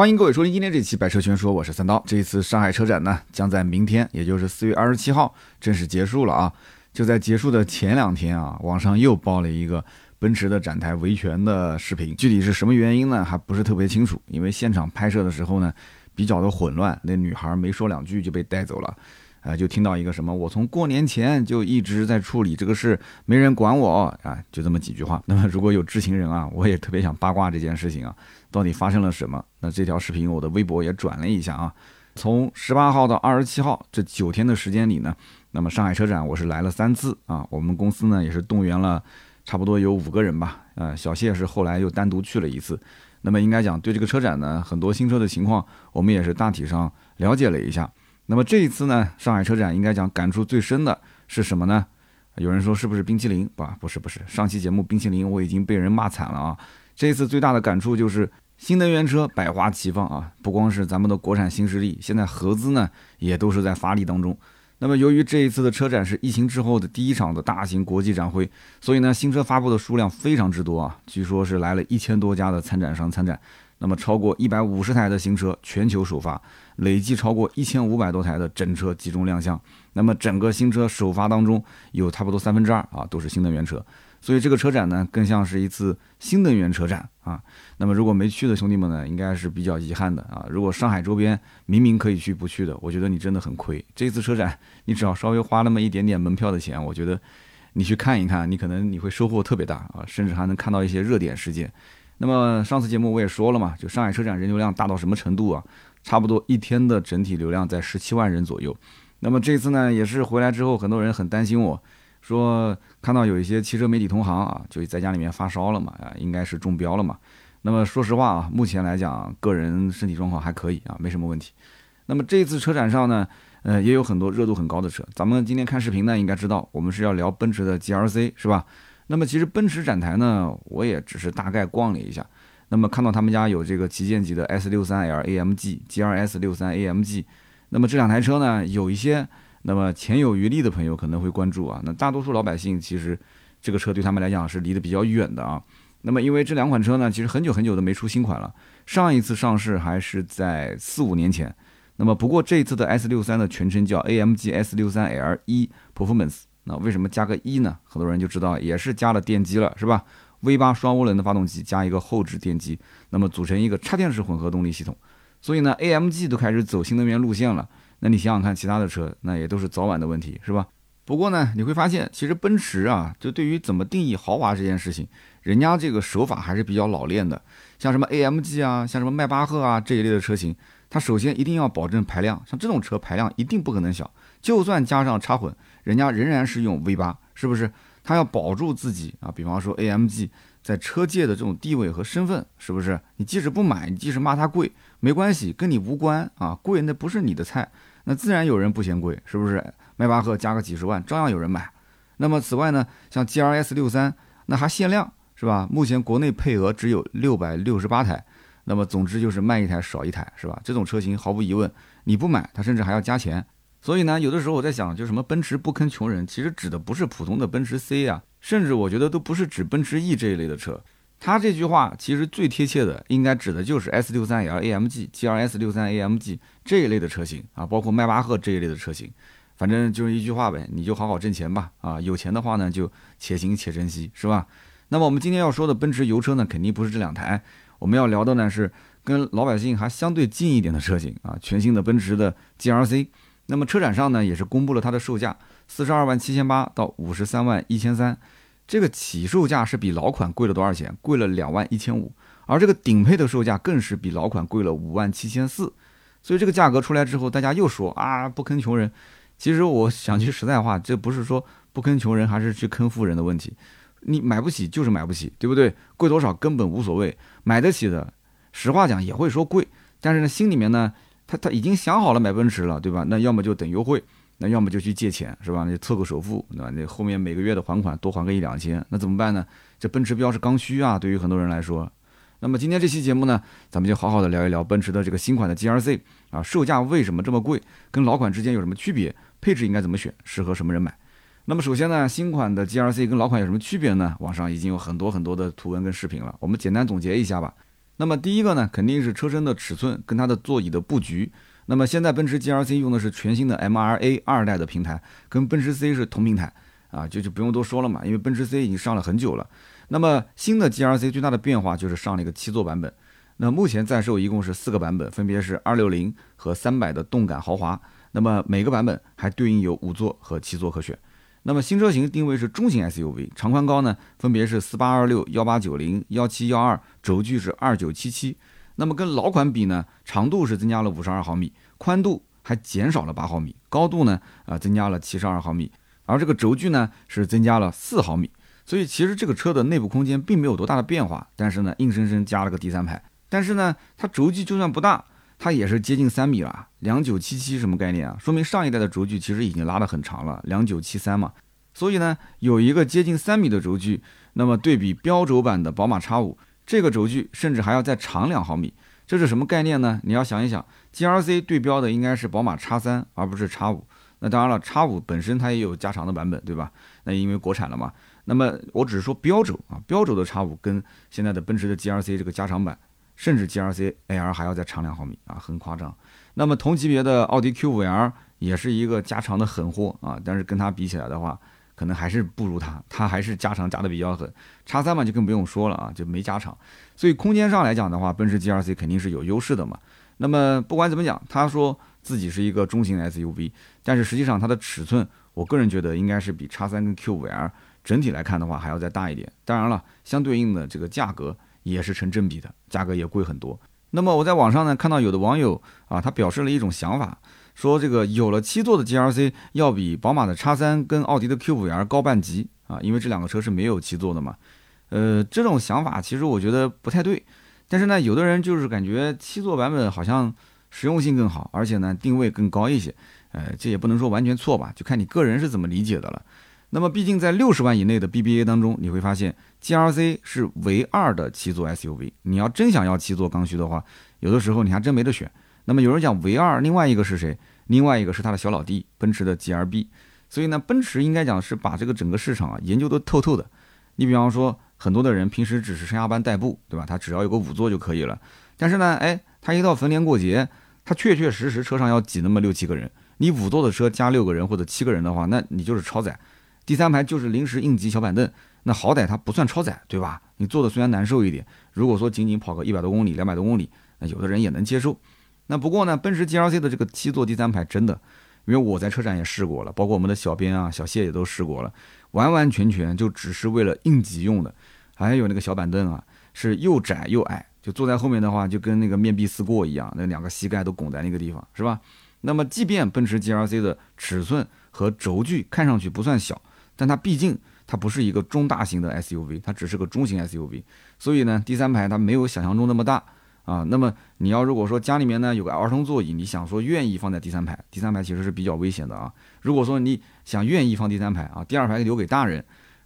欢迎各位收听今天这期《百车全说》，我是三刀。这一次上海车展呢，将在明天，也就是四月二十七号正式结束了啊！就在结束的前两天啊，网上又爆了一个奔驰的展台维权的视频，具体是什么原因呢？还不是特别清楚，因为现场拍摄的时候呢，比较的混乱，那女孩没说两句就被带走了。啊，就听到一个什么，我从过年前就一直在处理这个事，没人管我啊，就这么几句话。那么如果有知情人啊，我也特别想八卦这件事情啊，到底发生了什么？那这条视频我的微博也转了一下啊。从十八号到二十七号这九天的时间里呢，那么上海车展我是来了三次啊，我们公司呢也是动员了差不多有五个人吧，呃，小谢是后来又单独去了一次。那么应该讲对这个车展呢，很多新车的情况，我们也是大体上了解了一下。那么这一次呢，上海车展应该讲感触最深的是什么呢？有人说是不是冰淇淋？不，不是，不是。上期节目冰淇淋我已经被人骂惨了啊！这一次最大的感触就是新能源车百花齐放啊！不光是咱们的国产新势力，现在合资呢也都是在发力当中。那么由于这一次的车展是疫情之后的第一场的大型国际展会，所以呢新车发布的数量非常之多啊！据说是来了一千多家的参展商参展。那么超过一百五十台的新车全球首发，累计超过一千五百多台的整车集中亮相。那么整个新车首发当中，有差不多三分之二啊都是新能源车，所以这个车展呢更像是一次新能源车展啊。那么如果没去的兄弟们呢，应该是比较遗憾的啊。如果上海周边明明可以去不去的，我觉得你真的很亏。这次车展你只要稍微花那么一点点门票的钱，我觉得你去看一看，你可能你会收获特别大啊，甚至还能看到一些热点事件。那么上次节目我也说了嘛，就上海车展人流量大到什么程度啊？差不多一天的整体流量在十七万人左右。那么这次呢，也是回来之后，很多人很担心我，说看到有一些汽车媒体同行啊，就在家里面发烧了嘛，啊，应该是中标了嘛。那么说实话啊，目前来讲，个人身体状况还可以啊，没什么问题。那么这次车展上呢，呃，也有很多热度很高的车。咱们今天看视频呢，应该知道我们是要聊奔驰的 GLC 是吧？那么其实奔驰展台呢，我也只是大概逛了一下。那么看到他们家有这个旗舰级的 S63L AMG、GRS 63 AMG。那么这两台车呢，有一些那么钱有余力的朋友可能会关注啊。那大多数老百姓其实这个车对他们来讲是离得比较远的啊。那么因为这两款车呢，其实很久很久都没出新款了，上一次上市还是在四五年前。那么不过这一次的 S63 的全称叫 AMG S63L1 Performance。那为什么加个一呢？很多人就知道也是加了电机了，是吧？V 八双涡轮的发动机加一个后置电机，那么组成一个插电式混合动力系统。所以呢，AMG 都开始走新能源路线了。那你想想看，其他的车那也都是早晚的问题，是吧？不过呢，你会发现，其实奔驰啊，就对于怎么定义豪华这件事情，人家这个手法还是比较老练的。像什么 AMG 啊，像什么迈巴赫啊这一类的车型，它首先一定要保证排量，像这种车排量一定不可能小，就算加上插混。人家仍然是用 V 八，是不是？他要保住自己啊，比方说 AMG 在车界的这种地位和身份，是不是？你即使不买，你即使骂它贵，没关系，跟你无关啊。贵那不是你的菜，那自然有人不嫌贵，是不是？迈巴赫加个几十万，照样有人买。那么此外呢，像 GRS 六三，那还限量，是吧？目前国内配额只有六百六十八台，那么总之就是卖一台少一台，是吧？这种车型毫无疑问，你不买，它甚至还要加钱。所以呢，有的时候我在想，就什么奔驰不坑穷人，其实指的不是普通的奔驰 C 啊，甚至我觉得都不是指奔驰 E 这一类的车。他这句话其实最贴切的，应该指的就是 S63L AMG、GLS 63 AMG 这一类的车型啊，包括迈巴赫这一类的车型。反正就是一句话呗，你就好好挣钱吧啊，有钱的话呢，就且行且珍惜，是吧？那么我们今天要说的奔驰油车呢，肯定不是这两台，我们要聊的呢是跟老百姓还相对近一点的车型啊，全新的奔驰的 GRC。那么车展上呢，也是公布了它的售价，四十二万七千八到五十三万一千三，这个起售价是比老款贵了多少钱？贵了两万一千五，而这个顶配的售价更是比老款贵了五万七千四，所以这个价格出来之后，大家又说啊不坑穷人。其实我想句实在话，这不是说不坑穷人还是去坑富人的问题，你买不起就是买不起，对不对？贵多少根本无所谓，买得起的，实话讲也会说贵，但是呢心里面呢。他他已经想好了买奔驰了，对吧？那要么就等优惠，那要么就去借钱，是吧？那凑个首付，对吧？那后面每个月的还款多还个一两千，那怎么办呢？这奔驰标是刚需啊，对于很多人来说。那么今天这期节目呢，咱们就好好的聊一聊奔驰的这个新款的 GRC 啊，售价为什么这么贵？跟老款之间有什么区别？配置应该怎么选？适合什么人买？那么首先呢，新款的 GRC 跟老款有什么区别呢？网上已经有很多很多的图文跟视频了，我们简单总结一下吧。那么第一个呢，肯定是车身的尺寸跟它的座椅的布局。那么现在奔驰 GLC 用的是全新的 MRA 二代的平台，跟奔驰 C 是同平台啊，就就不用多说了嘛，因为奔驰 C 已经上了很久了。那么新的 GLC 最大的变化就是上了一个七座版本。那目前在售一共是四个版本，分别是二六零和三百的动感豪华。那么每个版本还对应有五座和七座可选。那么新车型定位是中型 SUV，长宽高呢分别是四八二六、幺八九零、幺七幺二，轴距是二九七七。那么跟老款比呢，长度是增加了五十二毫米，宽度还减少了八毫米，高度呢啊增加了七十二毫米，而这个轴距呢是增加了四毫米。所以其实这个车的内部空间并没有多大的变化，但是呢硬生生加了个第三排。但是呢，它轴距就算不大，它也是接近三米了，两九七七什么概念啊？说明上一代的轴距其实已经拉得很长了，两九七三嘛。所以呢，有一个接近三米的轴距，那么对比标轴版的宝马 X5，这个轴距甚至还要再长两毫米，这是什么概念呢？你要想一想，GLC 对标的应该是宝马 X3，而不是 X5。那当然了，X5 本身它也有加长的版本，对吧？那因为国产了嘛。那么我只是说标轴啊，标轴的 X5 跟现在的奔驰的 GLC 这个加长版。甚至 G R C A R 还要再长两毫米啊，很夸张。那么同级别的奥迪 Q5L 也是一个加长的狠货啊，但是跟它比起来的话，可能还是不如它，它还是加长加的比较狠。叉三嘛就更不用说了啊，就没加长。所以空间上来讲的话，奔驰 G R C 肯定是有优势的嘛。那么不管怎么讲，他说自己是一个中型 SUV，但是实际上它的尺寸，我个人觉得应该是比叉三跟 Q5L 整体来看的话还要再大一点。当然了，相对应的这个价格。也是成正比的，价格也贵很多。那么我在网上呢看到有的网友啊，他表示了一种想法，说这个有了七座的 GLC 要比宝马的 X3 跟奥迪的 Q5L 高半级啊，因为这两个车是没有七座的嘛。呃，这种想法其实我觉得不太对。但是呢，有的人就是感觉七座版本好像实用性更好，而且呢定位更高一些。呃，这也不能说完全错吧，就看你个人是怎么理解的了。那么，毕竟在六十万以内的 BBA 当中，你会发现 GRC 是唯二的七座 SUV。你要真想要七座刚需的话，有的时候你还真没得选。那么有人讲唯二，另外一个是谁？另外一个是他的小老弟奔驰的 GLB。所以呢，奔驰应该讲是把这个整个市场啊研究得透透的。你比方说，很多的人平时只是上下班代步，对吧？他只要有个五座就可以了。但是呢，哎，他一到逢年过节，他确确实实车上要挤那么六七个人。你五座的车加六个人或者七个人的话，那你就是超载。第三排就是临时应急小板凳，那好歹它不算超载，对吧？你坐的虽然难受一点，如果说仅仅跑个一百多公里、两百多公里，那有的人也能接受。那不过呢，奔驰 GLC 的这个七座第三排真的，因为我在车展也试过了，包括我们的小编啊、小谢也都试过了，完完全全就只是为了应急用的。还有那个小板凳啊，是又窄又矮，就坐在后面的话，就跟那个面壁思过一样，那两个膝盖都拱在那个地方，是吧？那么即便奔驰 GLC 的尺寸和轴距看上去不算小。但它毕竟它不是一个中大型的 SUV，它只是个中型 SUV，所以呢，第三排它没有想象中那么大啊。那么你要如果说家里面呢有个儿童座椅，你想说愿意放在第三排，第三排其实是比较危险的啊。如果说你想愿意放第三排啊，第二排留给大人，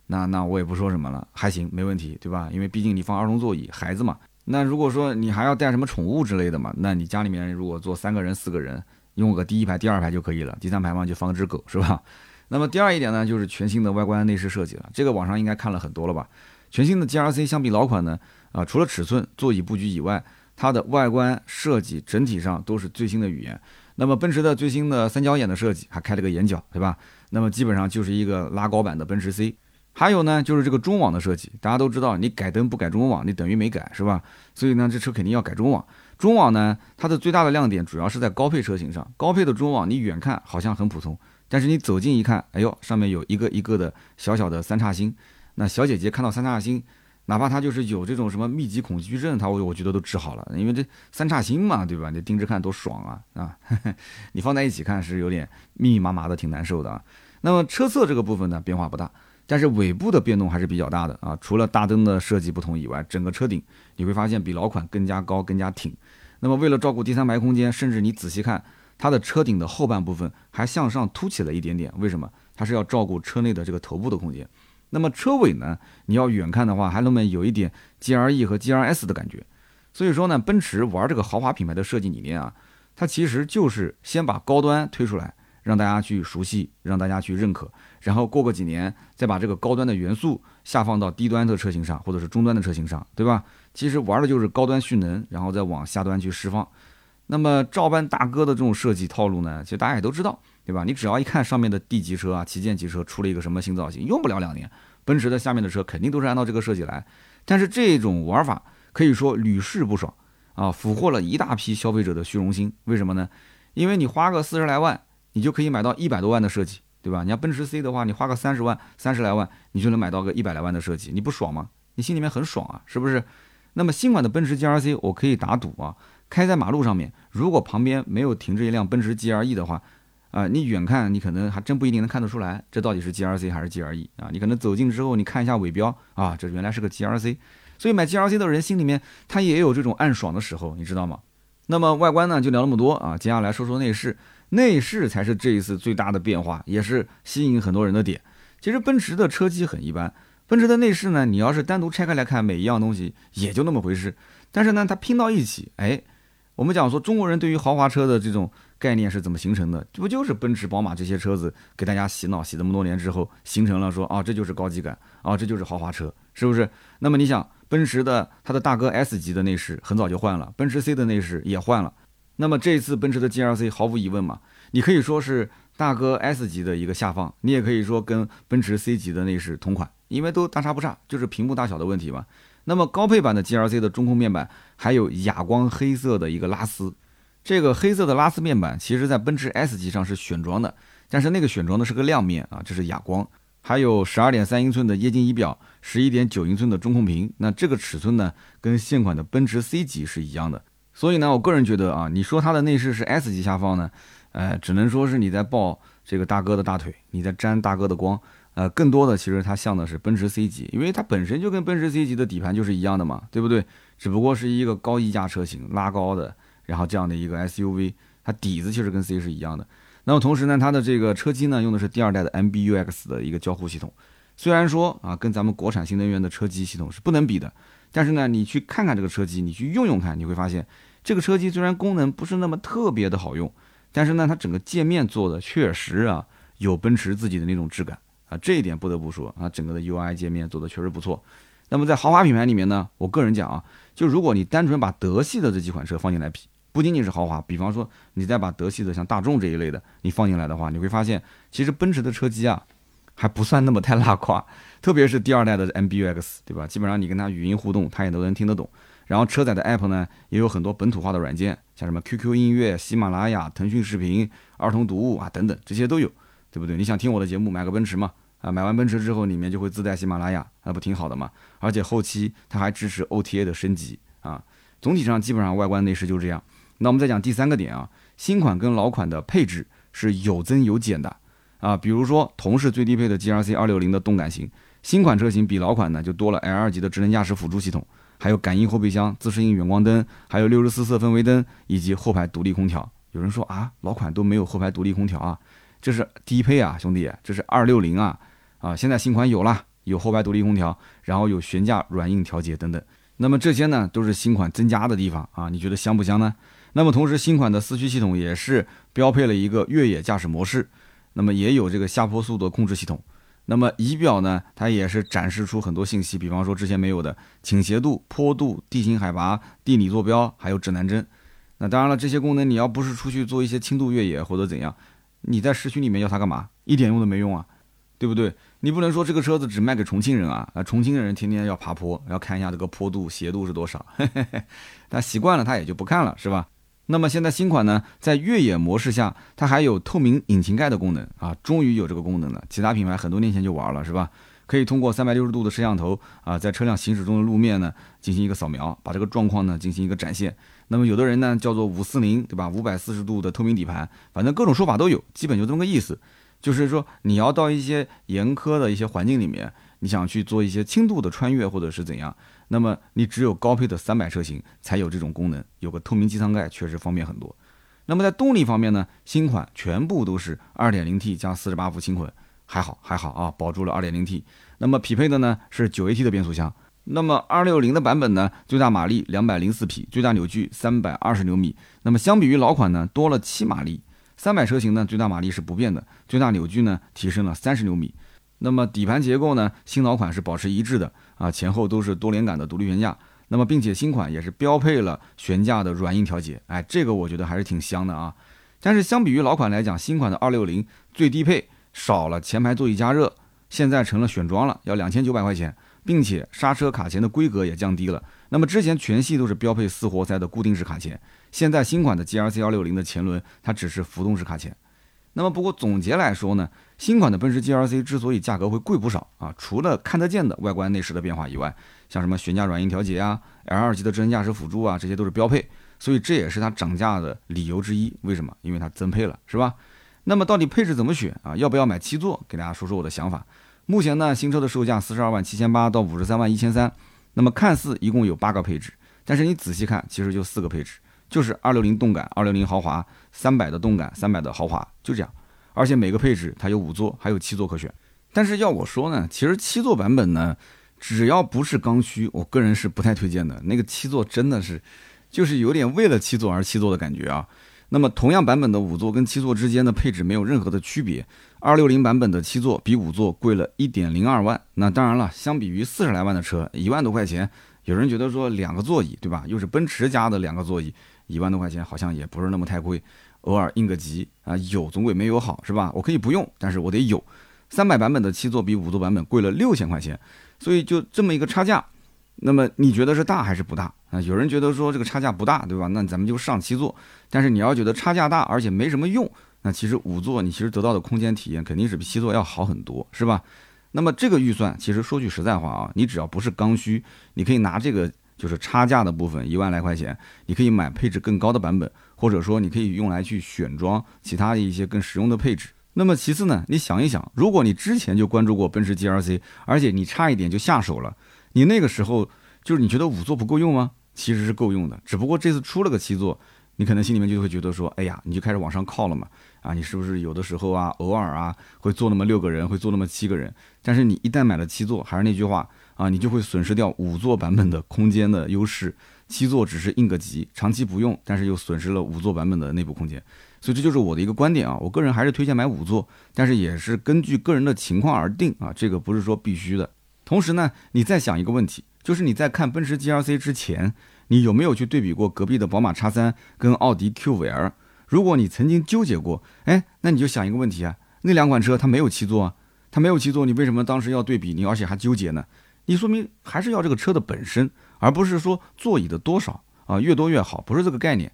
那那我也不说什么了，还行，没问题，对吧？因为毕竟你放儿童座椅，孩子嘛。那如果说你还要带什么宠物之类的嘛，那你家里面如果坐三个人、四个人，用个第一排、第二排就可以了，第三排嘛就放只狗，是吧？那么第二一点呢，就是全新的外观内饰设计了。这个网上应该看了很多了吧？全新的 GRC 相比老款呢，啊，除了尺寸、座椅布局以外，它的外观设计整体上都是最新的语言。那么奔驰的最新的三角眼的设计还开了个眼角，对吧？那么基本上就是一个拉高版的奔驰 C。还有呢，就是这个中网的设计，大家都知道，你改灯不改中网，你等于没改，是吧？所以呢，这车肯定要改中网。中网呢，它的最大的亮点主要是在高配车型上，高配的中网你远看好像很普通。但是你走近一看，哎呦，上面有一个一个的小小的三叉星。那小姐姐看到三叉星，哪怕她就是有这种什么密集恐惧症，她我我觉得都治好了，因为这三叉星嘛，对吧？你盯着看多爽啊啊！你放在一起看是有点密密麻麻的，挺难受的啊。那么车侧这个部分呢，变化不大，但是尾部的变动还是比较大的啊。除了大灯的设计不同以外，整个车顶你会发现比老款更加高、更加挺。那么为了照顾第三排空间，甚至你仔细看。它的车顶的后半部分还向上凸起了一点点，为什么？它是要照顾车内的这个头部的空间。那么车尾呢？你要远看的话，还那么有一点 G R E 和 G R S 的感觉。所以说呢，奔驰玩这个豪华品牌的设计理念啊，它其实就是先把高端推出来，让大家去熟悉，让大家去认可，然后过个几年再把这个高端的元素下放到低端的车型上，或者是中端的车型上，对吧？其实玩的就是高端蓄能，然后再往下端去释放。那么照搬大哥的这种设计套路呢，其实大家也都知道，对吧？你只要一看上面的 D 级车啊、旗舰级车出了一个什么新造型，用不了两年，奔驰的下面的车肯定都是按照这个设计来。但是这种玩法可以说屡试不爽啊，俘获了一大批消费者的虚荣心。为什么呢？因为你花个四十来万，你就可以买到一百多万的设计，对吧？你要奔驰 C 的话，你花个三十万、三十来万，你就能买到个一百来万的设计，你不爽吗？你心里面很爽啊，是不是？那么新款的奔驰 GRC，我可以打赌啊，开在马路上面，如果旁边没有停着一辆奔驰 GLE 的话，啊，你远看你可能还真不一定能看得出来，这到底是 GRC 还是 GLE 啊？你可能走近之后，你看一下尾标啊，这原来是个 GRC。所以买 GRC 的人心里面他也有这种暗爽的时候，你知道吗？那么外观呢就聊那么多啊，接下来说说内饰，内饰才是这一次最大的变化，也是吸引很多人的点。其实奔驰的车机很一般，奔驰的内饰呢，你要是单独拆开来看，每一样东西也就那么回事。但是呢，它拼到一起，哎，我们讲说中国人对于豪华车的这种概念是怎么形成的？这不就是奔驰、宝马这些车子给大家洗脑洗这么多年之后，形成了说啊，这就是高级感啊，这就是豪华车，是不是？那么你想。奔驰的它的大哥 S 级的内饰很早就换了，奔驰 C 的内饰也换了。那么这一次奔驰的 GLC 毫无疑问嘛，你可以说是大哥 S 级的一个下放，你也可以说跟奔驰 C 级的内饰同款，因为都大差不差，就是屏幕大小的问题嘛。那么高配版的 GLC 的中控面板还有哑光黑色的一个拉丝，这个黑色的拉丝面板其实在奔驰 S 级上是选装的，但是那个选装的是个亮面啊，这是哑光。还有十二点三英寸的液晶仪表，十一点九英寸的中控屏，那这个尺寸呢，跟现款的奔驰 C 级是一样的。所以呢，我个人觉得啊，你说它的内饰是 S 级下放呢，呃，只能说是你在抱这个大哥的大腿，你在沾大哥的光。呃，更多的其实它像的是奔驰 C 级，因为它本身就跟奔驰 C 级的底盘就是一样的嘛，对不对？只不过是一个高溢价车型拉高的，然后这样的一个 SUV，它底子其实跟 C 是一样的。那么同时呢，它的这个车机呢用的是第二代的 MBUX 的一个交互系统，虽然说啊跟咱们国产新能源的车机系统是不能比的，但是呢你去看看这个车机，你去用用看，你会发现这个车机虽然功能不是那么特别的好用，但是呢它整个界面做的确实啊有奔驰自己的那种质感这一点不得不说啊，整个的 UI 界面做的确实不错。那么在豪华品牌里面呢，我个人讲啊，就如果你单纯把德系的这几款车放进来比。不仅仅是豪华，比方说你再把德系的像大众这一类的你放进来的话，你会发现其实奔驰的车机啊还不算那么太拉胯，特别是第二代的 MBUX，对吧？基本上你跟它语音互动，它也都能听得懂。然后车载的 App 呢也有很多本土化的软件，像什么 QQ 音乐、喜马拉雅、腾讯视频、儿童读物啊等等，这些都有，对不对？你想听我的节目，买个奔驰嘛，啊，买完奔驰之后里面就会自带喜马拉雅，那不挺好的嘛？而且后期它还支持 OTA 的升级啊。总体上基本上外观内饰就这样。那我们再讲第三个点啊，新款跟老款的配置是有增有减的啊，比如说同是最低配的 GRC 二六零的动感型，新款车型比老款呢就多了 L 二级的智能驾驶辅助系统，还有感应后备箱、自适应远光灯，还有六十四色氛围灯以及后排独立空调。有人说啊，老款都没有后排独立空调啊，这是低配啊，兄弟，这是二六零啊啊，现在新款有了，有后排独立空调，然后有悬架软硬调节等等。那么这些呢都是新款增加的地方啊，你觉得香不香呢？那么同时，新款的四驱系统也是标配了一个越野驾驶模式，那么也有这个下坡速度控制系统。那么仪表呢，它也是展示出很多信息，比方说之前没有的倾斜度、坡度、地形海拔、地理坐标，还有指南针。那当然了，这些功能你要不是出去做一些轻度越野或者怎样，你在市区里面要它干嘛？一点用都没用啊，对不对？你不能说这个车子只卖给重庆人啊！啊，重庆的人天天要爬坡，要看一下这个坡度、斜度是多少，他习惯了他也就不看了，是吧？那么现在新款呢，在越野模式下，它还有透明引擎盖的功能啊，终于有这个功能了。其他品牌很多年前就玩了，是吧？可以通过三百六十度的摄像头啊，在车辆行驶中的路面呢进行一个扫描，把这个状况呢进行一个展现。那么有的人呢叫做五四零，对吧？五百四十度的透明底盘，反正各种说法都有，基本就这么个意思。就是说你要到一些严苛的一些环境里面，你想去做一些轻度的穿越或者是怎样。那么你只有高配的三百车型才有这种功能，有个透明机舱盖确实方便很多。那么在动力方面呢，新款全部都是 2.0T 加48伏轻混，还好还好啊，保住了 2.0T。那么匹配的呢是 9AT 的变速箱。那么260的版本呢，最大马力204匹，最大扭矩320牛米。那么相比于老款呢，多了7马力。三百车型呢，最大马力是不变的，最大扭矩呢提升了三十牛米。那么底盘结构呢，新老款是保持一致的啊，前后都是多连杆的独立悬架。那么并且新款也是标配了悬架的软硬调节，哎，这个我觉得还是挺香的啊。但是相比于老款来讲，新款的二六零最低配少了前排座椅加热，现在成了选装了，要两千九百块钱，并且刹车卡钳的规格也降低了。那么之前全系都是标配四活塞的固定式卡钳，现在新款的 G R C 幺六零的前轮它只是浮动式卡钳。那么不过总结来说呢，新款的奔驰 G R C 之所以价格会贵不少啊，除了看得见的外观内饰的变化以外，像什么悬架软硬调节啊，L 二级的智能驾驶辅助啊，这些都是标配，所以这也是它涨价的理由之一。为什么？因为它增配了，是吧？那么到底配置怎么选啊？要不要买七座？给大家说说我的想法。目前呢，新车的售价四十二万七千八到五十三万一千三。那么看似一共有八个配置，但是你仔细看，其实就四个配置，就是二六零动感、二六零豪华、三百的动感、三百的豪华，就这样。而且每个配置它有五座，还有七座可选。但是要我说呢，其实七座版本呢，只要不是刚需，我个人是不太推荐的。那个七座真的是，就是有点为了七座而七座的感觉啊。那么同样版本的五座跟七座之间的配置没有任何的区别。二六零版本的七座比五座贵了一点零二万。那当然了，相比于四十来万的车，一万多块钱，有人觉得说两个座椅，对吧？又是奔驰家的两个座椅，一万多块钱好像也不是那么太贵。偶尔应个急啊，有总归没有好，是吧？我可以不用，但是我得有。三百版本的七座比五座版本贵了六千块钱，所以就这么一个差价。那么你觉得是大还是不大啊？有人觉得说这个差价不大，对吧？那咱们就上七座。但是你要觉得差价大，而且没什么用，那其实五座你其实得到的空间体验肯定是比七座要好很多，是吧？那么这个预算其实说句实在话啊，你只要不是刚需，你可以拿这个就是差价的部分一万来块钱，你可以买配置更高的版本，或者说你可以用来去选装其他的一些更实用的配置。那么其次呢，你想一想，如果你之前就关注过奔驰 G L C，而且你差一点就下手了。你那个时候就是你觉得五座不够用吗？其实是够用的，只不过这次出了个七座，你可能心里面就会觉得说，哎呀，你就开始往上靠了嘛。啊，你是不是有的时候啊，偶尔啊会坐那么六个人，会坐那么七个人？但是你一旦买了七座，还是那句话啊，你就会损失掉五座版本的空间的优势。七座只是应个急，长期不用，但是又损失了五座版本的内部空间。所以这就是我的一个观点啊，我个人还是推荐买五座，但是也是根据个人的情况而定啊，这个不是说必须的。同时呢，你再想一个问题，就是你在看奔驰 G L C 之前，你有没有去对比过隔壁的宝马叉三跟奥迪 Q 五 L？如果你曾经纠结过，哎，那你就想一个问题啊，那两款车它没有七座啊，它没有七座，你为什么当时要对比你，而且还纠结呢？你说明还是要这个车的本身，而不是说座椅的多少啊，越多越好，不是这个概念。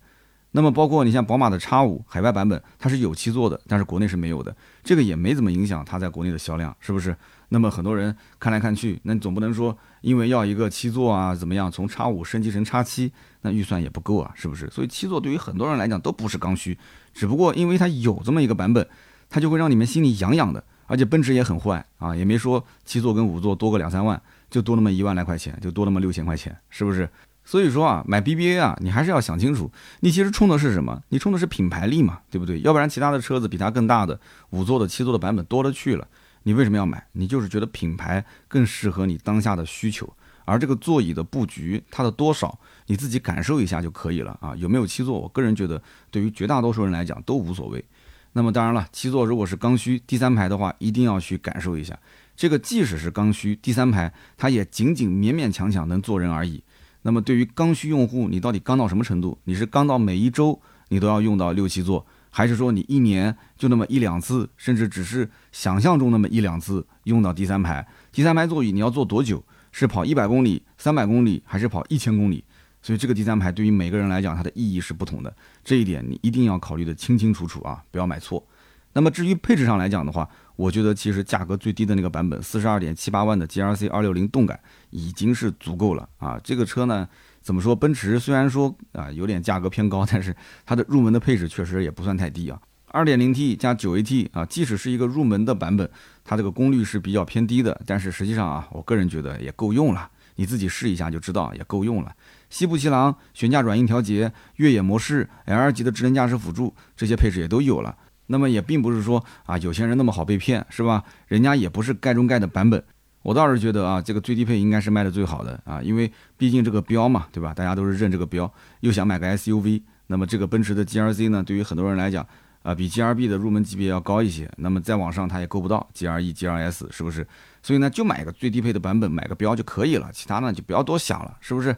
那么包括你像宝马的叉五海外版本，它是有七座的，但是国内是没有的，这个也没怎么影响它在国内的销量，是不是？那么很多人看来看去，那你总不能说因为要一个七座啊，怎么样从叉五升级成叉七，那预算也不够啊，是不是？所以七座对于很多人来讲都不是刚需，只不过因为它有这么一个版本，它就会让你们心里痒痒的。而且奔驰也很坏啊，也没说七座跟五座多个两三万，就多那么一万来块钱，就多那么六千块钱，是不是？所以说啊，买 BBA 啊，你还是要想清楚，你其实冲的是什么？你冲的是品牌力嘛，对不对？要不然其他的车子比它更大的五座的、七座的版本多了去了，你为什么要买？你就是觉得品牌更适合你当下的需求，而这个座椅的布局，它的多少你自己感受一下就可以了啊。有没有七座？我个人觉得，对于绝大多数人来讲都无所谓。那么当然了，七座如果是刚需，第三排的话一定要去感受一下。这个即使是刚需，第三排它也仅仅勉勉强强能坐人而已。那么对于刚需用户，你到底刚到什么程度？你是刚到每一周你都要用到六七座，还是说你一年就那么一两次，甚至只是想象中那么一两次用到第三排？第三排座椅你要坐多久？是跑一百公里、三百公里，还是跑一千公里？所以这个第三排对于每个人来讲，它的意义是不同的。这一点你一定要考虑的清清楚楚啊，不要买错。那么至于配置上来讲的话，我觉得其实价格最低的那个版本，四十二点七八万的 G R C 二六零动感已经是足够了啊。这个车呢，怎么说？奔驰虽然说啊有点价格偏高，但是它的入门的配置确实也不算太低啊。二点零 T 加九 A T 啊，即使是一个入门的版本，它这个功率是比较偏低的，但是实际上啊，我个人觉得也够用了。你自己试一下就知道，也够用了。西部气囊、悬架软硬调节、越野模式、L 级的智能驾驶辅助，这些配置也都有了。那么也并不是说啊，有钱人那么好被骗，是吧？人家也不是盖中盖的版本。我倒是觉得啊，这个最低配应该是卖的最好的啊，因为毕竟这个标嘛，对吧？大家都是认这个标，又想买个 SUV。那么这个奔驰的 GLC 呢，对于很多人来讲啊，比 GRB 的入门级别要高一些。那么再往上它也够不到 GRE、GRS，是不是？所以呢，就买个最低配的版本，买个标就可以了，其他呢就不要多想了，是不是？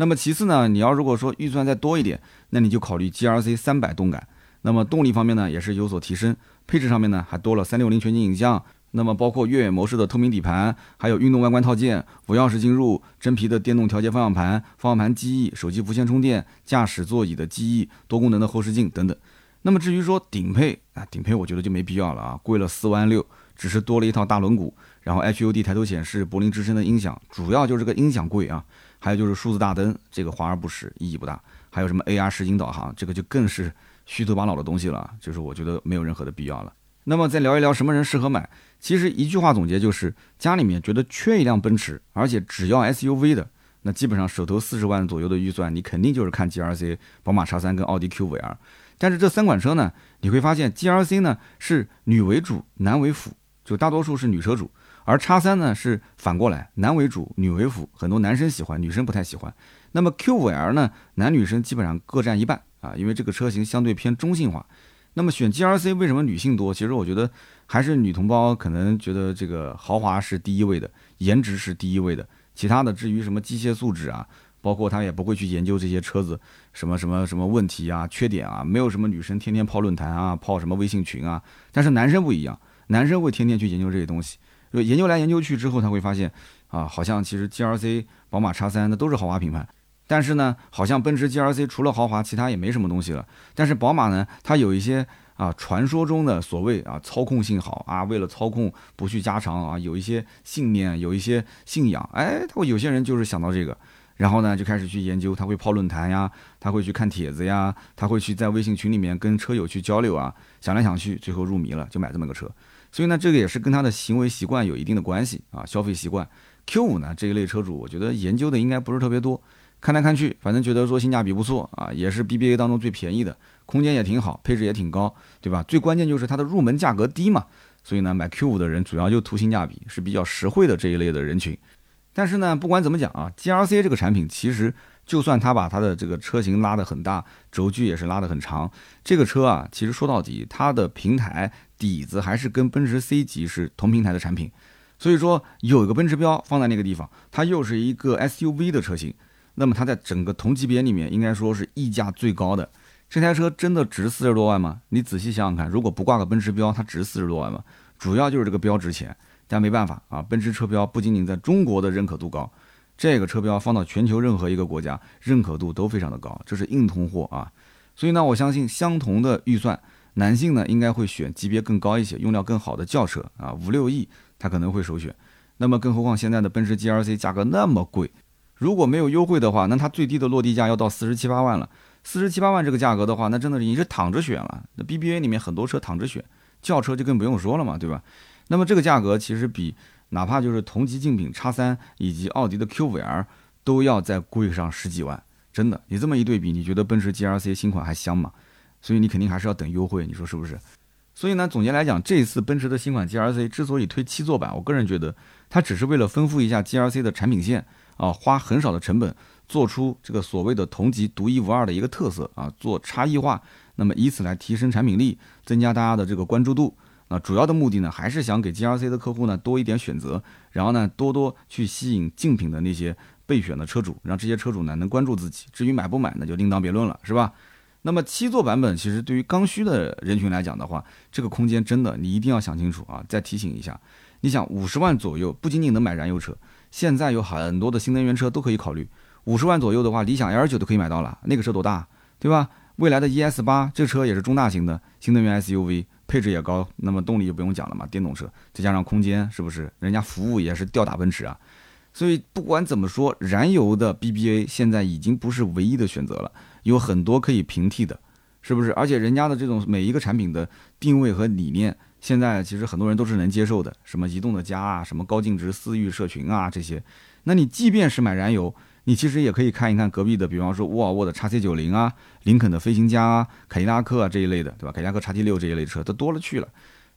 那么其次呢，你要如果说预算再多一点，那你就考虑 GRC 三百动感。那么动力方面呢，也是有所提升，配置上面呢还多了三六零全景影像。那么包括越野模式的透明底盘，还有运动外观套件，无钥匙进入，真皮的电动调节方向盘，方向盘记忆，手机无线充电，驾驶座椅的记忆，多功能的后视镜等等。那么至于说顶配啊，顶配我觉得就没必要了啊，贵了四万六，只是多了一套大轮毂，然后 HUD 抬头显示，柏林之声的音响，主要就是个音响贵啊，还有就是数字大灯，这个华而不实，意义不大。还有什么 AR 实景导航，这个就更是虚头巴脑的东西了，就是我觉得没有任何的必要了。那么再聊一聊什么人适合买。其实一句话总结就是，家里面觉得缺一辆奔驰，而且只要 SUV 的，那基本上手头四十万左右的预算，你肯定就是看 GRC、宝马 X3 跟奥迪 Q5L。但是这三款车呢，你会发现 GRC 呢是女为主，男为辅，就大多数是女车主；而叉三呢是反过来，男为主，女为辅，很多男生喜欢，女生不太喜欢。那么 Q5L 呢，男女生基本上各占一半啊，因为这个车型相对偏中性化。那么选 GRC 为什么女性多？其实我觉得还是女同胞可能觉得这个豪华是第一位的，颜值是第一位的，其他的至于什么机械素质啊，包括她也不会去研究这些车子什么什么什么问题啊、缺点啊，没有什么女生天天泡论坛啊、泡什么微信群啊。但是男生不一样，男生会天天去研究这些东西，就研究来研究去之后，他会发现啊，好像其实 GRC、宝马叉三那都是豪华品牌。但是呢，好像奔驰 GRC 除了豪华，其他也没什么东西了。但是宝马呢，它有一些啊，传说中的所谓啊操控性好啊，为了操控不去加长啊，有一些信念，有一些信仰。哎，他会有些人就是想到这个，然后呢就开始去研究，他会泡论坛呀，他会去看帖子呀，他会去在微信群里面跟车友去交流啊，想来想去，最后入迷了，就买这么个车。所以呢，这个也是跟他的行为习惯有一定的关系啊，消费习惯。Q 五呢这一类车主，我觉得研究的应该不是特别多。看来看去，反正觉得说性价比不错啊，也是 BBA 当中最便宜的，空间也挺好，配置也挺高，对吧？最关键就是它的入门价格低嘛，所以呢，买 Q5 的人主要就图性价比，是比较实惠的这一类的人群。但是呢，不管怎么讲啊，GRC 这个产品其实就算它把它的这个车型拉得很大，轴距也是拉得很长，这个车啊，其实说到底，它的平台底子还是跟奔驰 C 级是同平台的产品，所以说有一个奔驰标放在那个地方，它又是一个 SUV 的车型。那么它在整个同级别里面，应该说是溢价最高的。这台车真的值四十多万吗？你仔细想想看，如果不挂个奔驰标，它值四十多万吗？主要就是这个标值钱。但没办法啊，奔驰车标不仅仅在中国的认可度高，这个车标放到全球任何一个国家，认可度都非常的高，这是硬通货啊。所以呢，我相信相同的预算，男性呢应该会选级别更高一些、用料更好的轿车啊，五六亿他可能会首选。那么更何况现在的奔驰 GLC 价格那么贵。如果没有优惠的话，那它最低的落地价要到四十七八万了。四十七八万这个价格的话，那真的是你是躺着选了。那 BBA 里面很多车躺着选，轿车就更不用说了嘛，对吧？那么这个价格其实比哪怕就是同级竞品叉三以及奥迪的 Q5L 都要再贵上十几万，真的。你这么一对比，你觉得奔驰 GLC 新款还香吗？所以你肯定还是要等优惠，你说是不是？所以呢，总结来讲，这一次奔驰的新款 GLC 之所以推七座版，我个人觉得它只是为了丰富一下 GLC 的产品线。啊，花很少的成本做出这个所谓的同级独一无二的一个特色啊，做差异化，那么以此来提升产品力，增加大家的这个关注度。那主要的目的呢，还是想给 GRC 的客户呢多一点选择，然后呢多多去吸引竞品的那些备选的车主，让这些车主呢能关注自己。至于买不买，那就另当别论了，是吧？那么七座版本其实对于刚需的人群来讲的话，这个空间真的你一定要想清楚啊！再提醒一下，你想五十万左右，不仅仅能买燃油车。现在有很多的新能源车都可以考虑，五十万左右的话，理想 L 九都可以买到了。那个车多大，对吧？未来的 ES 八这车也是中大型的新能源 SUV，配置也高，那么动力就不用讲了嘛，电动车，再加上空间，是不是？人家服务也是吊打奔驰啊。所以不管怎么说，燃油的 BBA 现在已经不是唯一的选择了，有很多可以平替的，是不是？而且人家的这种每一个产品的定位和理念。现在其实很多人都是能接受的，什么移动的家啊，什么高净值私域社群啊这些。那你即便是买燃油，你其实也可以看一看隔壁的，比方说沃尔沃的 x C 九零啊，林肯的飞行家啊，凯迪拉克啊这一类的，对吧？凯迪拉克 x T 六这一类车都多了去了。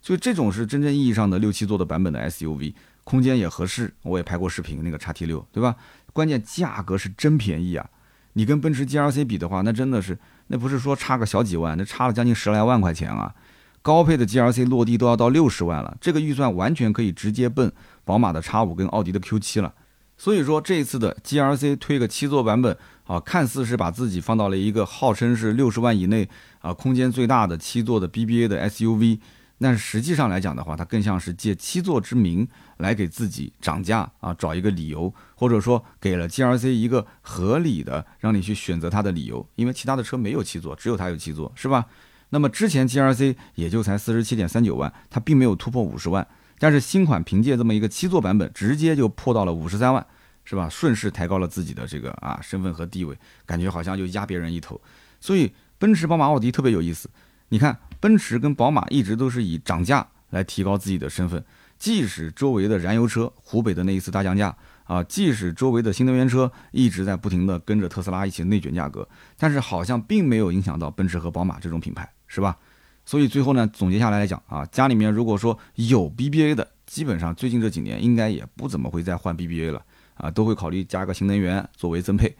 所以这种是真正意义上的六七座的版本的 SUV，空间也合适。我也拍过视频，那个叉 T 六，对吧？关键价格是真便宜啊！你跟奔驰 GLC 比的话，那真的是那不是说差个小几万，那差了将近十来万块钱啊。高配的 GLC 落地都要到六十万了，这个预算完全可以直接奔宝马的 X5 跟奥迪的 Q 七了。所以说这一次的 GLC 推个七座版本啊，看似是把自己放到了一个号称是六十万以内啊，空间最大的七座的 BBA 的 SUV。但实际上来讲的话，它更像是借七座之名来给自己涨价啊，找一个理由，或者说给了 GLC 一个合理的让你去选择它的理由，因为其他的车没有七座，只有它有七座，是吧？那么之前 GLC 也就才四十七点三九万，它并没有突破五十万，但是新款凭借这么一个七座版本，直接就破到了五十三万，是吧？顺势抬高了自己的这个啊身份和地位，感觉好像就压别人一头。所以奔驰、宝马、奥迪特别有意思，你看。奔驰跟宝马一直都是以涨价来提高自己的身份，即使周围的燃油车，湖北的那一次大降价啊，即使周围的新能源车一直在不停的跟着特斯拉一起内卷价格，但是好像并没有影响到奔驰和宝马这种品牌，是吧？所以最后呢，总结下来来讲啊，家里面如果说有 BBA 的，基本上最近这几年应该也不怎么会再换 BBA 了啊，都会考虑加个新能源作为增配。